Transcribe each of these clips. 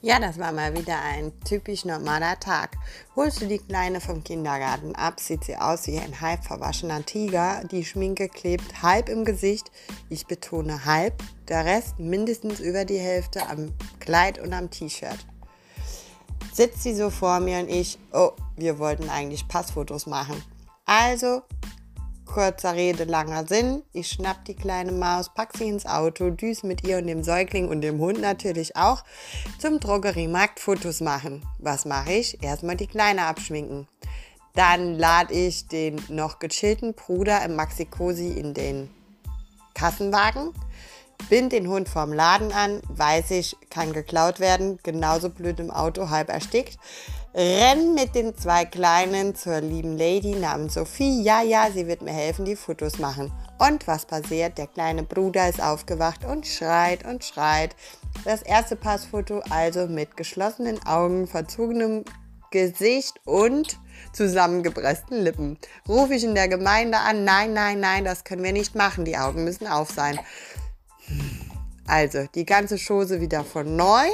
Ja, das war mal wieder ein typisch normaler Tag. Holst du die Kleine vom Kindergarten ab, sieht sie aus wie ein halb verwaschener Tiger. Die Schminke klebt halb im Gesicht. Ich betone halb. Der Rest mindestens über die Hälfte am Kleid und am T-Shirt. Sitzt sie so vor mir und ich, oh, wir wollten eigentlich Passfotos machen. Also Kurzer Rede, langer Sinn. Ich schnapp die kleine Maus, pack sie ins Auto, düse mit ihr und dem Säugling und dem Hund natürlich auch zum Drogeriemarkt Fotos machen. Was mache ich? Erstmal die Kleine abschminken. Dann lade ich den noch gechillten Bruder im Maxi-Cosi in den Kassenwagen, bind den Hund vorm Laden an, weiß ich, kann geklaut werden, genauso blöd im Auto, halb erstickt renn mit den zwei Kleinen zur lieben Lady namens Sophie. Ja, ja, sie wird mir helfen, die Fotos machen. Und was passiert? Der kleine Bruder ist aufgewacht und schreit und schreit. Das erste Passfoto also mit geschlossenen Augen, verzogenem Gesicht und zusammengepressten Lippen. Rufe ich in der Gemeinde an, nein, nein, nein, das können wir nicht machen, die Augen müssen auf sein. Also, die ganze Chose wieder von neu.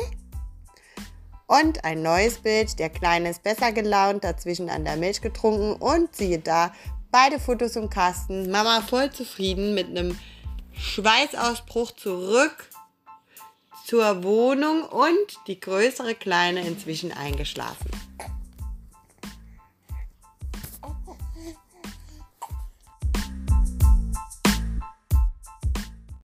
Und ein neues Bild. Der Kleine ist besser gelaunt, dazwischen an der Milch getrunken und siehe da, beide Fotos im Kasten. Mama voll zufrieden mit einem Schweißausbruch zurück zur Wohnung und die größere Kleine inzwischen eingeschlafen.